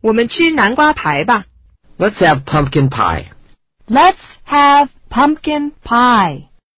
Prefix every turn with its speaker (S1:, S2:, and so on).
S1: 我们吃南瓜排吧。
S2: Let's have pumpkin pie.
S3: Let's have pumpkin pie.